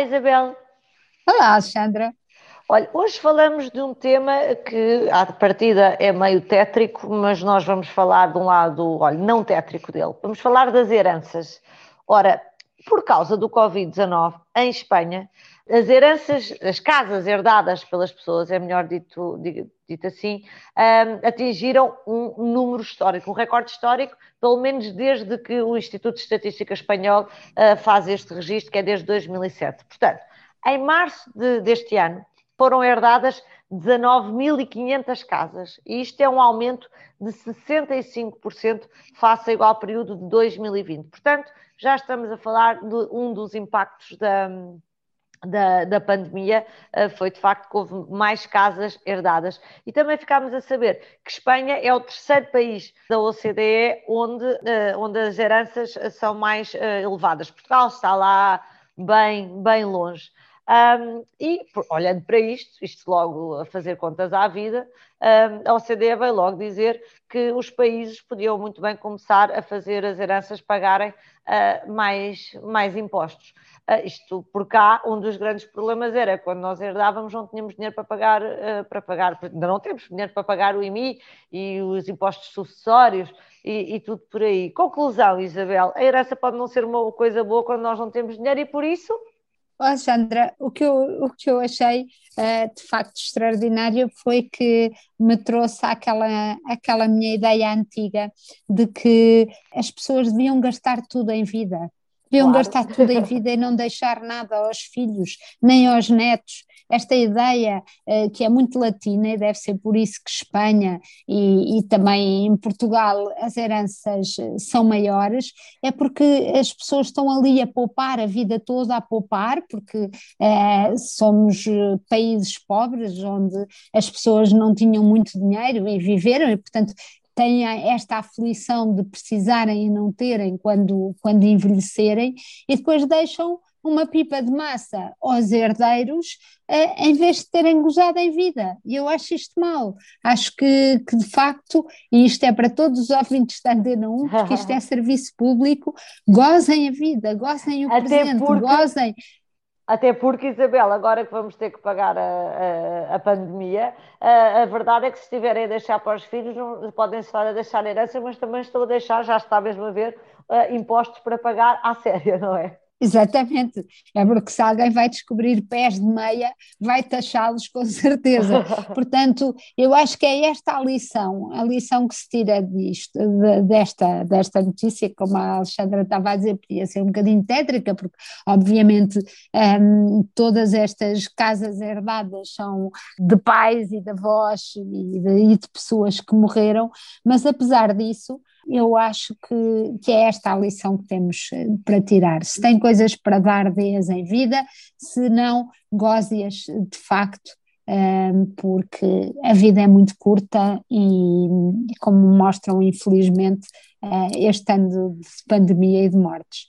Isabel. Olá, Alexandra. Olha, hoje falamos de um tema que, à partida, é meio tétrico, mas nós vamos falar de um lado, olha, não tétrico dele. Vamos falar das heranças. Ora, por causa do Covid-19, em Espanha, as heranças, as casas herdadas pelas pessoas, é melhor dito, dito assim, um, atingiram um número histórico, um recorde histórico, pelo menos desde que o Instituto de Estatística Espanhol uh, faz este registro, que é desde 2007. Portanto, em março de, deste ano, foram herdadas 19.500 casas, e isto é um aumento de 65% face ao igual período de 2020. Portanto, já estamos a falar de um dos impactos da, da, da, pandemia eh, foi de facto que houve mais casas herdadas. E também ficámos a saber que Espanha é o terceiro país da OCDE onde, eh, onde as heranças são mais eh, elevadas. Portugal está lá bem, bem longe. Um, e olhando para isto, isto logo a fazer contas à vida, um, a OCDE veio logo dizer que os países podiam muito bem começar a fazer as heranças pagarem uh, mais, mais impostos. Uh, isto por cá, um dos grandes problemas era quando nós herdávamos, não tínhamos dinheiro para pagar, uh, para pagar, ainda não temos dinheiro para pagar o IMI e os impostos sucessórios e, e, tudo por aí. Conclusão, Isabel, a herança pode não ser uma coisa boa quando nós não temos dinheiro e por isso Alexandra, o que eu, o que eu achei uh, de facto extraordinário foi que me trouxe aquela, aquela minha ideia antiga de que as pessoas deviam gastar tudo em vida. Deviam claro. gastar tudo em vida e não deixar nada aos filhos, nem aos netos. Esta ideia uh, que é muito latina e deve ser por isso que Espanha e, e, também em Portugal as heranças eh, são maiores, é porque as pessoas estão ali a poupar a vida toda, a poupar, porque uh, somos países pobres onde as pessoas não tinham muito dinheiro e viveram, e portanto têm esta aflição de precisarem e não terem quando, quando envelhecerem, e depois deixam uma pipa de massa aos herdeiros eh, em vez de terem gozado em vida. E eu acho isto mal. Acho que, que, de facto, e isto é para todos os ouvintes da Antena 1, porque isto é serviço público, gozem a vida, gozem o Até presente, porque... gozem até porque, Isabel, agora que vamos ter que pagar a, a, a pandemia, a, a, verdade é que se estiverem a deixar para os filhos, não, podem só deixar herança, mas também estão a deixar, já está mesmo a ver, uh, impostos para pagar à séria, não é? Exatamente, é porque se alguém vai descobrir pés de meia, vai taxá-los com certeza. Portanto, eu acho que é esta a lição, a lição que se tira disto, de, desta, desta notícia, como a Alexandra estava a dizer, podia ser um bocadinho tétrica, porque obviamente um, todas estas casas herdadas são de pais e de avós e de, e de pessoas que morreram, mas apesar disso, eu acho que, que é esta a lição que temos eh, para tirar. Se tem coisas para dar, dê-as em vida, se não, goze-as de facto, ehm, porque a vida é muito curta e, como mostram, infelizmente, uh, este ano de pandemia e de mortes.